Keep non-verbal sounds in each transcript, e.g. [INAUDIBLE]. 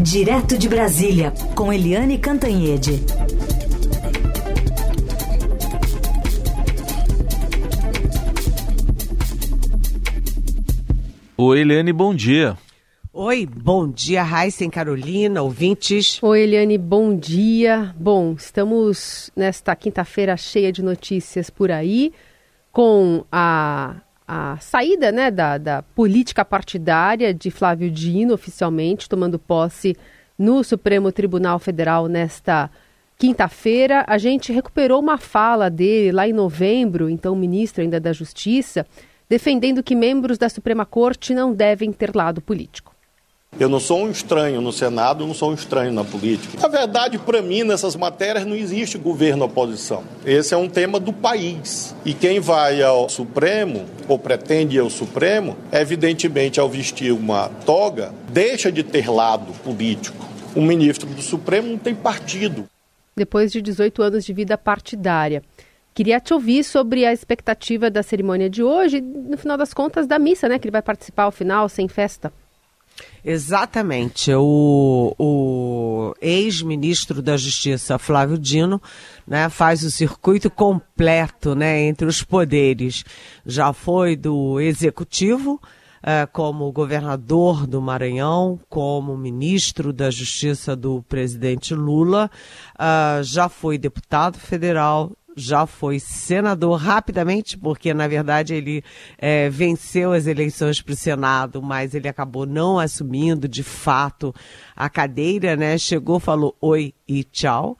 Direto de Brasília, com Eliane Cantanhede. Oi, Eliane, bom dia. Oi, bom dia, Raíssen Carolina, ouvintes. Oi, Eliane, bom dia. Bom, estamos nesta quinta-feira cheia de notícias por aí, com a, a saída né, da, da política partidária de Flávio Dino, oficialmente, tomando posse no Supremo Tribunal Federal nesta quinta-feira. A gente recuperou uma fala dele lá em novembro, então ministro ainda da Justiça, defendendo que membros da Suprema Corte não devem ter lado político. Eu não sou um estranho no Senado, eu não sou um estranho na política. Na verdade, para mim, nessas matérias não existe governo oposição. Esse é um tema do país. E quem vai ao Supremo, ou pretende ir ao Supremo, evidentemente, ao vestir uma toga, deixa de ter lado político. O ministro do Supremo não tem partido. Depois de 18 anos de vida partidária. Queria te ouvir sobre a expectativa da cerimônia de hoje, no final das contas, da missa, né? Que ele vai participar ao final, sem festa. Exatamente. O, o ex-ministro da Justiça, Flávio Dino, né, faz o circuito completo né, entre os poderes. Já foi do executivo, é, como governador do Maranhão, como ministro da Justiça do presidente Lula, uh, já foi deputado federal, já foi senador rapidamente, porque na verdade ele é, venceu as eleições para o Senado, mas ele acabou não assumindo de fato a cadeira, né? Chegou, falou oi e tchau.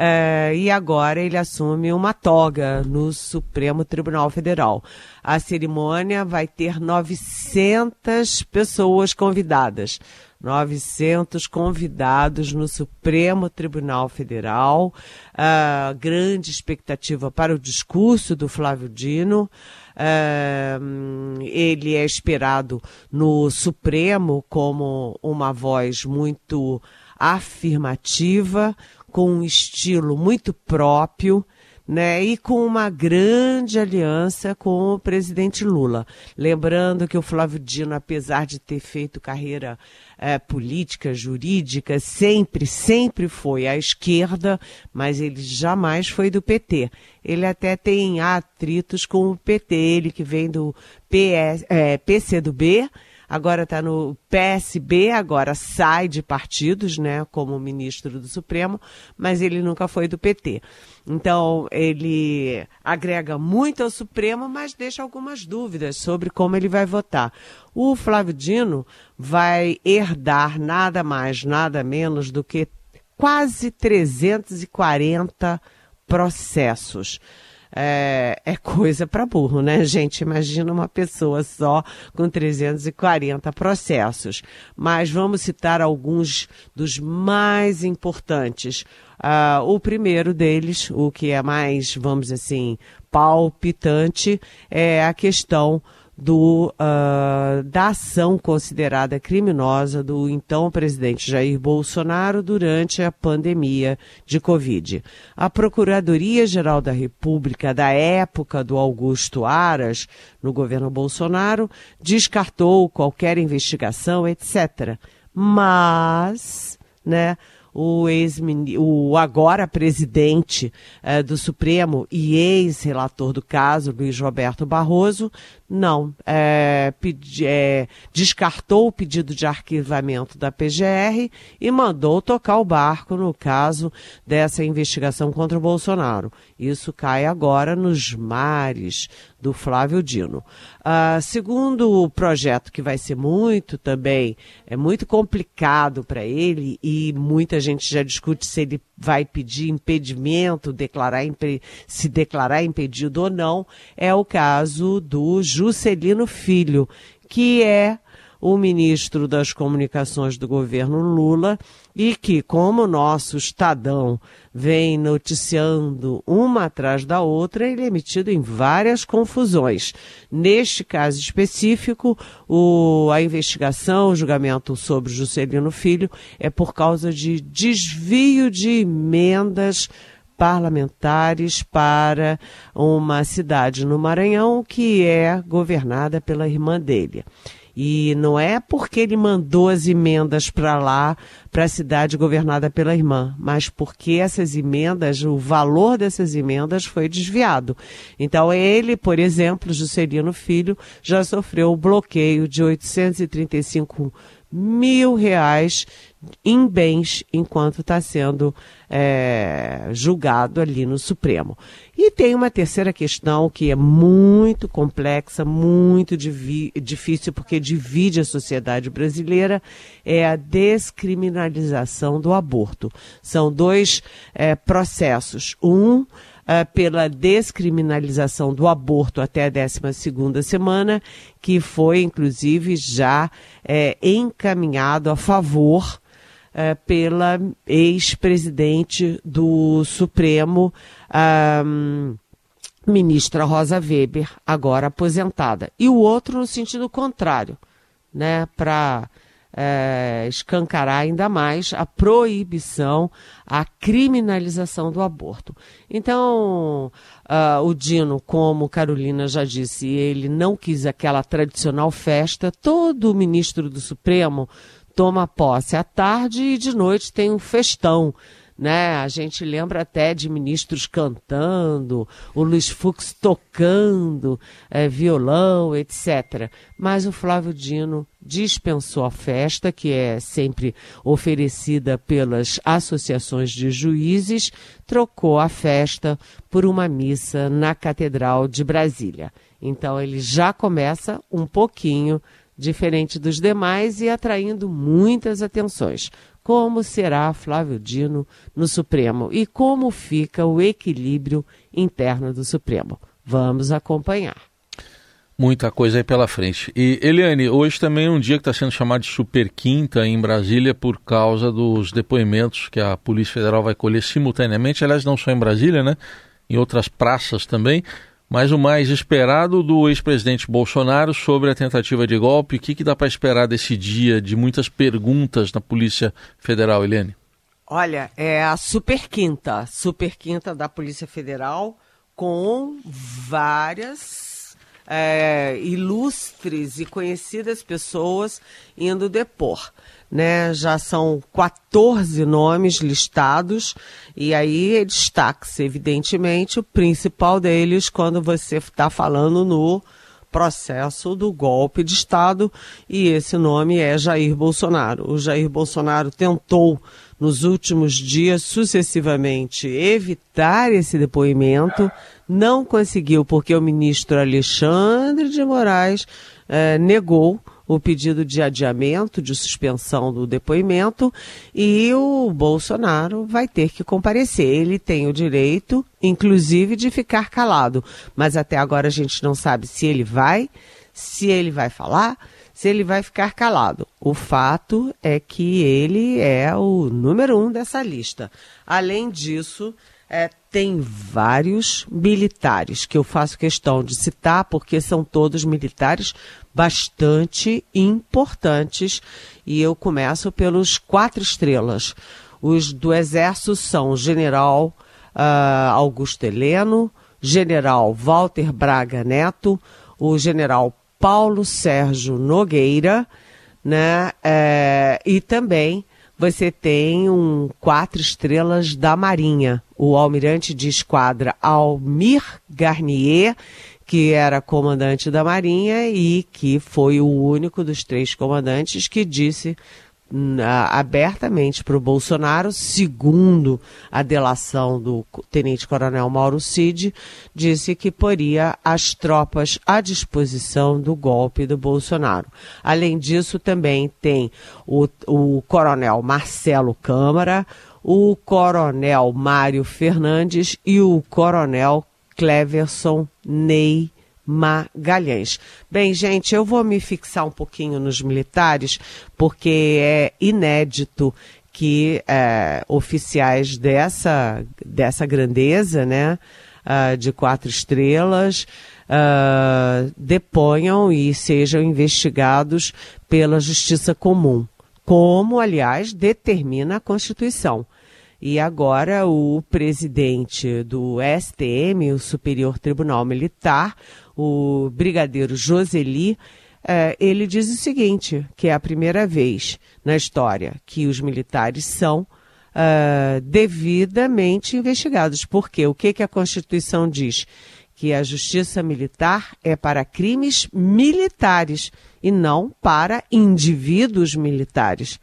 É, e agora ele assume uma toga no Supremo Tribunal Federal. A cerimônia vai ter 900 pessoas convidadas. 900 convidados no Supremo Tribunal Federal. Uh, grande expectativa para o discurso do Flávio Dino. Uh, ele é esperado no Supremo como uma voz muito afirmativa, com um estilo muito próprio né, e com uma grande aliança com o presidente Lula. Lembrando que o Flávio Dino, apesar de ter feito carreira é, política, jurídica, sempre, sempre foi à esquerda, mas ele jamais foi do PT. Ele até tem atritos com o PT, ele que vem do PS, é, PCdoB, agora está no PSB, agora sai de partidos, né, como ministro do Supremo, mas ele nunca foi do PT. Então, ele agrega muito ao Supremo, mas deixa algumas dúvidas sobre como ele vai votar. O Flávio Dino vai herdar nada mais, nada menos do que quase 340 processos é, é coisa para burro, né, gente? Imagina uma pessoa só com 340 processos. Mas vamos citar alguns dos mais importantes. Uh, o primeiro deles, o que é mais, vamos assim, palpitante, é a questão do, uh, da ação considerada criminosa do então presidente Jair Bolsonaro durante a pandemia de Covid. A Procuradoria-Geral da República da época do Augusto Aras, no governo Bolsonaro, descartou qualquer investigação, etc. Mas, né, o, ex o agora presidente eh, do Supremo e ex-relator do caso, Luiz Roberto Barroso, não é, pedi, é, descartou o pedido de arquivamento da PGR e mandou tocar o barco no caso dessa investigação contra o Bolsonaro. Isso cai agora nos mares do Flávio Dino. Uh, segundo o projeto, que vai ser muito também, é muito complicado para ele e muita gente já discute se ele vai pedir impedimento, declarar, se declarar impedido ou não, é o caso do Juscelino Filho, que é o ministro das Comunicações do governo Lula e que, como o nosso Estadão vem noticiando uma atrás da outra, ele é metido em várias confusões. Neste caso específico, o, a investigação, o julgamento sobre Juscelino Filho é por causa de desvio de emendas parlamentares para uma cidade no Maranhão que é governada pela irmã dele. E não é porque ele mandou as emendas para lá, para a cidade governada pela irmã, mas porque essas emendas, o valor dessas emendas foi desviado. Então ele, por exemplo, Juscelino Filho, já sofreu o bloqueio de 835 mil reais em bens enquanto está sendo é, julgado ali no Supremo. E tem uma terceira questão que é muito complexa, muito difícil, porque divide a sociedade brasileira, é a descriminalização do aborto. São dois é, processos. Um pela descriminalização do aborto até a 12 semana, que foi, inclusive, já é, encaminhado a favor uh, pela ex-presidente do Supremo, ministra Rosa Weber, agora aposentada. E o outro no sentido contrário, né, para é, escancarar ainda mais a proibição, a criminalização do aborto. Então, uh, o Dino, como Carolina já disse, ele não quis aquela tradicional festa. Todo ministro do Supremo toma posse à tarde e de noite tem um festão né? A gente lembra até de ministros cantando, o Luiz Fux tocando é, violão, etc. Mas o Flávio Dino dispensou a festa, que é sempre oferecida pelas associações de juízes, trocou a festa por uma missa na Catedral de Brasília. Então ele já começa um pouquinho diferente dos demais e atraindo muitas atenções como será Flávio Dino no Supremo e como fica o equilíbrio interno do Supremo. Vamos acompanhar. Muita coisa aí pela frente. E Eliane, hoje também é um dia que está sendo chamado de Super Quinta em Brasília por causa dos depoimentos que a Polícia Federal vai colher simultaneamente. Aliás, não só em Brasília, né? Em outras praças também mas o mais esperado do ex-presidente Bolsonaro sobre a tentativa de golpe. O que, que dá para esperar desse dia de muitas perguntas na Polícia Federal, Eliane? Olha, é a super quinta, super quinta da Polícia Federal, com várias é, ilustres e conhecidas pessoas indo depor né? Já são 14 nomes listados e aí destaca-se, evidentemente, o principal deles quando você está falando no processo do golpe de Estado e esse nome é Jair Bolsonaro. O Jair Bolsonaro tentou nos últimos dias sucessivamente evitar esse depoimento, não conseguiu porque o ministro Alexandre de Moraes eh, negou o pedido de adiamento, de suspensão do depoimento, e o Bolsonaro vai ter que comparecer. Ele tem o direito, inclusive, de ficar calado. Mas até agora a gente não sabe se ele vai, se ele vai falar, se ele vai ficar calado. O fato é que ele é o número um dessa lista. Além disso, é, tem vários militares que eu faço questão de citar, porque são todos militares bastante importantes. E eu começo pelos quatro estrelas. Os do Exército são o General uh, Augusto Heleno, General Walter Braga Neto, o General Paulo Sérgio Nogueira, né? É, e também você tem um quatro estrelas da Marinha, o almirante de esquadra Almir Garnier, que era comandante da Marinha e que foi o único dos três comandantes que disse abertamente para o Bolsonaro, segundo a delação do tenente-coronel Mauro Cid, disse que poria as tropas à disposição do golpe do Bolsonaro. Além disso, também tem o, o coronel Marcelo Câmara, o coronel Mário Fernandes e o coronel Cleverson Ney Magalhães. Bem, gente, eu vou me fixar um pouquinho nos militares, porque é inédito que é, oficiais dessa, dessa grandeza, né, uh, de quatro estrelas, uh, deponham e sejam investigados pela Justiça Comum, como, aliás, determina a Constituição. E agora o presidente do STM, o Superior Tribunal Militar, o brigadeiro Joseli, é, ele diz o seguinte: que é a primeira vez na história que os militares são uh, devidamente investigados. Por quê? O que, que a Constituição diz? Que a justiça militar é para crimes militares e não para indivíduos militares.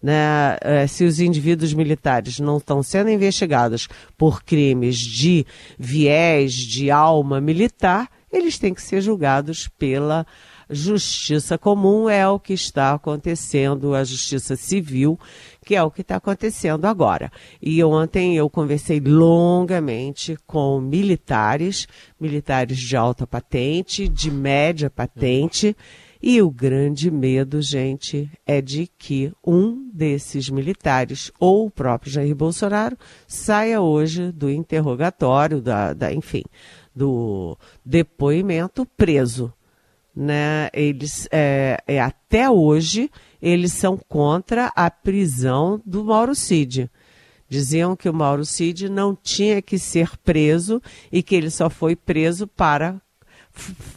Né, é, se os indivíduos militares não estão sendo investigados por crimes de viés, de alma militar, eles têm que ser julgados pela justiça comum é o que está acontecendo, a justiça civil, que é o que está acontecendo agora. E ontem eu conversei longamente com militares, militares de alta patente, de média patente, e o grande medo, gente, é de que um desses militares, ou o próprio Jair Bolsonaro, saia hoje do interrogatório, da, da enfim, do depoimento preso né, eles é, é, até hoje eles são contra a prisão do Mauro Cid. Diziam que o Mauro Cid não tinha que ser preso e que ele só foi preso para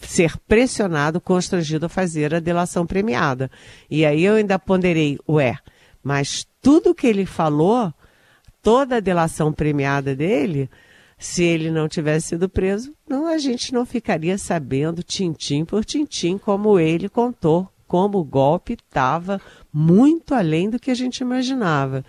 ser pressionado, constrangido a fazer a delação premiada. E aí eu ainda ponderei, ué, mas tudo que ele falou, toda a delação premiada dele, se ele não tivesse sido preso, não, a gente não ficaria sabendo tintim por tintim como ele contou, como o golpe estava muito além do que a gente imaginava.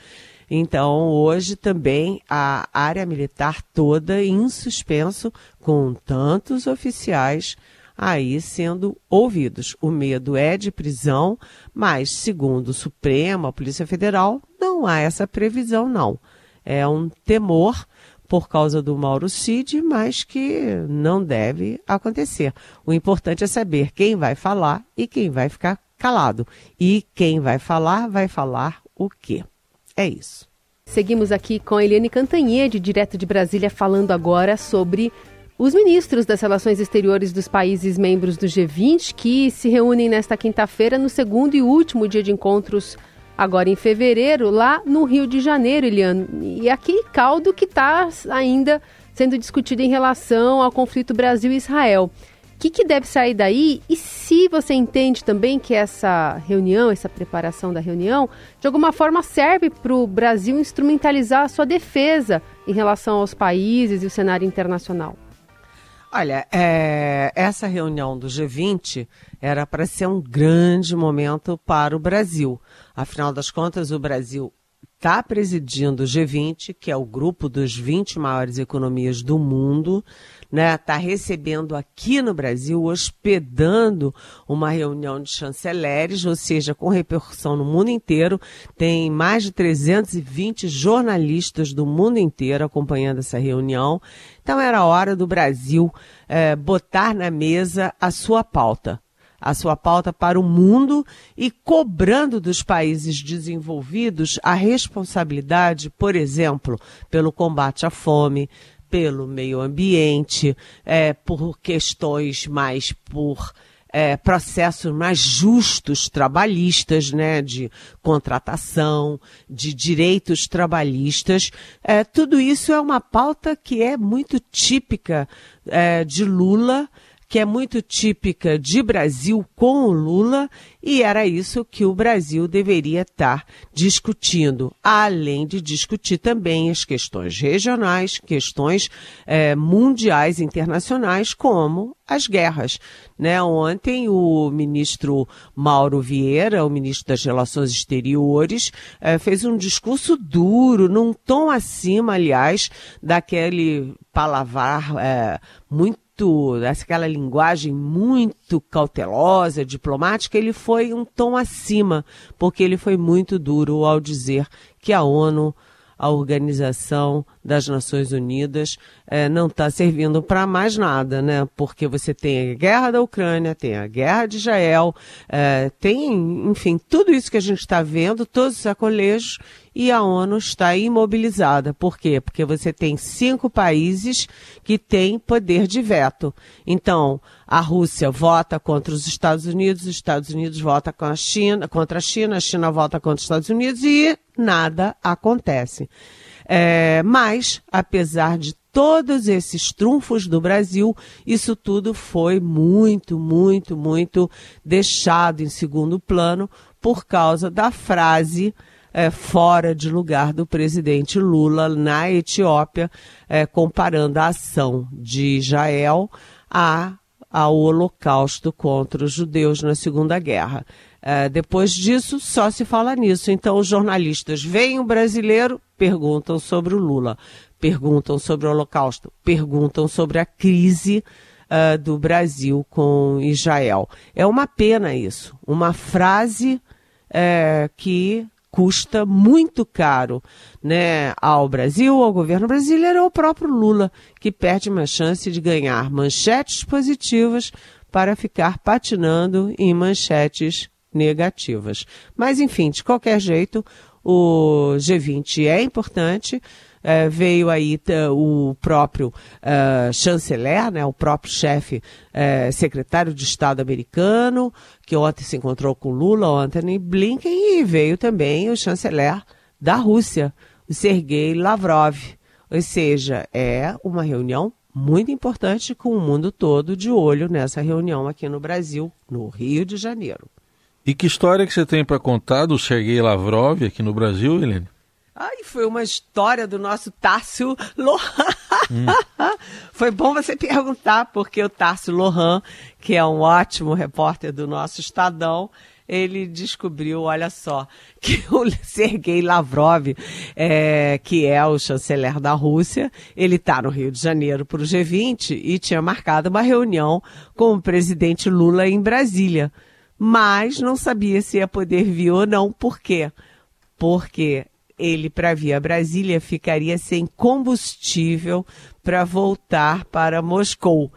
Então, hoje também a área militar toda em suspenso, com tantos oficiais aí sendo ouvidos. O medo é de prisão, mas, segundo o Supremo, a Polícia Federal, não há essa previsão, não. É um temor por causa do Mauro Cid, mas que não deve acontecer. O importante é saber quem vai falar e quem vai ficar calado. E quem vai falar, vai falar o quê? É isso. Seguimos aqui com a Eliane Cantanhede, direto de Brasília, falando agora sobre os ministros das Relações Exteriores dos países membros do G20 que se reúnem nesta quinta-feira no segundo e último dia de encontros agora em fevereiro, lá no Rio de Janeiro, Eliano. E aquele caldo que está ainda sendo discutido em relação ao conflito Brasil-Israel. Que, que deve sair daí? E se você entende também que essa reunião, essa preparação da reunião, de alguma forma serve para o Brasil instrumentalizar a sua defesa em relação aos países e o cenário internacional? Olha, é, essa reunião do G20 era para ser um grande momento para o Brasil. Afinal das contas, o Brasil está presidindo o G20, que é o grupo dos 20 maiores economias do mundo, né? Está recebendo aqui no Brasil, hospedando uma reunião de chanceleres, ou seja, com repercussão no mundo inteiro. Tem mais de 320 jornalistas do mundo inteiro acompanhando essa reunião. Então era hora do Brasil é, botar na mesa a sua pauta a sua pauta para o mundo e cobrando dos países desenvolvidos a responsabilidade, por exemplo, pelo combate à fome, pelo meio ambiente, é, por questões mais por é, processos mais justos trabalhistas, né, de contratação, de direitos trabalhistas. É, tudo isso é uma pauta que é muito típica é, de Lula que é muito típica de Brasil com o Lula, e era isso que o Brasil deveria estar discutindo, além de discutir também as questões regionais, questões é, mundiais, internacionais, como as guerras. Né? Ontem, o ministro Mauro Vieira, o ministro das Relações Exteriores, é, fez um discurso duro, num tom acima, aliás, daquele palavrar é, muito muito, aquela linguagem muito cautelosa, diplomática, ele foi um tom acima, porque ele foi muito duro ao dizer que a ONU a Organização das Nações Unidas é, não está servindo para mais nada, né? Porque você tem a guerra da Ucrânia, tem a guerra de Israel, é, tem, enfim, tudo isso que a gente está vendo, todos os sacolejos, e a ONU está imobilizada. Por quê? Porque você tem cinco países que têm poder de veto. Então, a Rússia vota contra os Estados Unidos, os Estados Unidos vota com a China, contra a China, a China vota contra os Estados Unidos e nada acontece. É, mas, apesar de todos esses trunfos do Brasil, isso tudo foi muito, muito, muito deixado em segundo plano por causa da frase é, fora de lugar do presidente Lula na Etiópia, é, comparando a ação de Israel a, ao holocausto contra os judeus na Segunda Guerra. É, depois disso, só se fala nisso. Então, os jornalistas veem o brasileiro, perguntam sobre o Lula, perguntam sobre o Holocausto, perguntam sobre a crise uh, do Brasil com Israel. É uma pena isso. Uma frase uh, que custa muito caro né, ao Brasil, ao governo brasileiro, ao próprio Lula, que perde uma chance de ganhar manchetes positivas para ficar patinando em manchetes negativas. Mas, enfim, de qualquer jeito, o G20 é importante. É, veio aí o próprio uh, chanceler, né, o próprio chefe uh, secretário de Estado americano, que ontem se encontrou com Lula, Anthony Blinken, e veio também o chanceler da Rússia, o Sergei Lavrov. Ou seja, é uma reunião muito importante com o mundo todo de olho nessa reunião aqui no Brasil, no Rio de Janeiro. E que história que você tem para contar do Sergei Lavrov aqui no Brasil, Helene? Ai, foi uma história do nosso Tássio Lohan. Hum. [LAUGHS] foi bom você perguntar, porque o Tássio Lohan, que é um ótimo repórter do nosso Estadão, ele descobriu, olha só, [LAUGHS] que o Sergei Lavrov, é, que é o chanceler da Rússia, ele está no Rio de Janeiro para o G20 e tinha marcado uma reunião com o presidente Lula em Brasília mas não sabia se ia poder vir ou não. Por quê? Porque ele, para vir a Brasília, ficaria sem combustível para voltar para Moscou.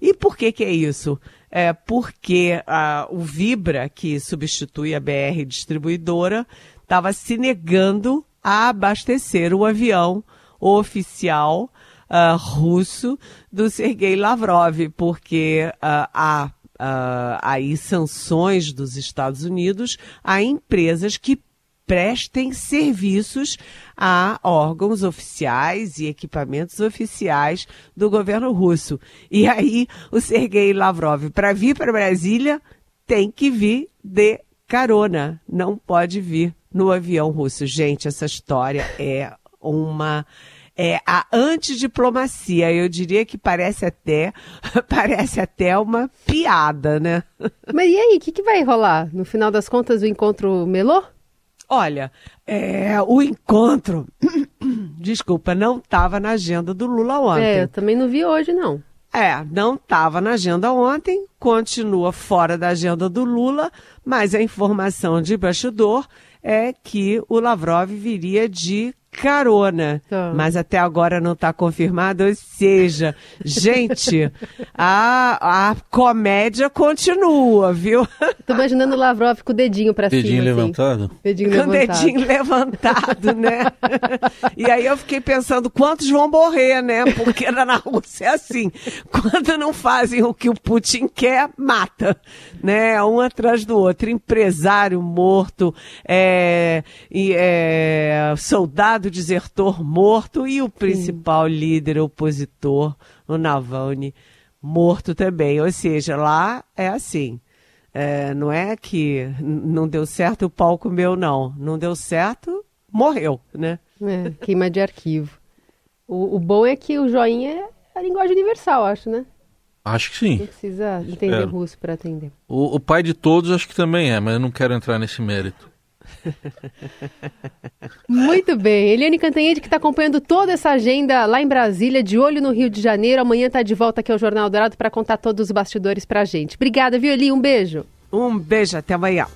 E por que, que é isso? É porque uh, o Vibra, que substitui a BR distribuidora, estava se negando a abastecer o avião oficial uh, russo do Sergei Lavrov, porque uh, a uh, aí sanções dos Estados Unidos a empresas que prestem serviços a órgãos oficiais e equipamentos oficiais do governo russo. E aí o Sergei Lavrov, para vir para Brasília, tem que vir de carona, não pode vir no avião russo. Gente, essa história é uma é a antidiplomacia. Eu diria que parece até [LAUGHS] parece até uma piada, né? [LAUGHS] Mas e aí, o que, que vai rolar? No final das contas, o encontro melou? Olha, é, o encontro, [COUGHS] desculpa, não estava na agenda do Lula ontem. É, eu também não vi hoje, não. É, não estava na agenda ontem, continua fora da agenda do Lula, mas a informação de bastidor é que o Lavrov viria de carona. Tá. Mas até agora não está confirmado. Ou seja, gente, a, a comédia continua, viu? Tô imaginando o Lavrov com o dedinho para cima. Dedinho assim. levantado? Dedinho com levantado. dedinho levantado, né? e aí eu fiquei pensando quantos vão morrer, né? Porque na Rússia é assim. Quando não fazem o que o Putin quer, mata. Né? Um atrás do outro. Empresário morto, é, é, soldado soldado desertor morto e o principal Sim. líder opositor, o Navalny, morto também. Ou seja, lá é assim. É, não é que não deu certo, o pau comeu, não. Não deu certo, morreu, né? É, queima de arquivo. O, o bom é que o joinha é a linguagem universal, acho, né? Acho que sim. Não precisa entender é. russo para atender. O, o, pai de todos acho que também é, mas eu não quero entrar nesse mérito. Muito bem. Eliane Cantanhede que está acompanhando toda essa agenda lá em Brasília, de olho no Rio de Janeiro. Amanhã está de volta aqui ao Jornal Dourado para contar todos os bastidores para a gente. Obrigada, viu, Eli? Um beijo. Um beijo, até amanhã.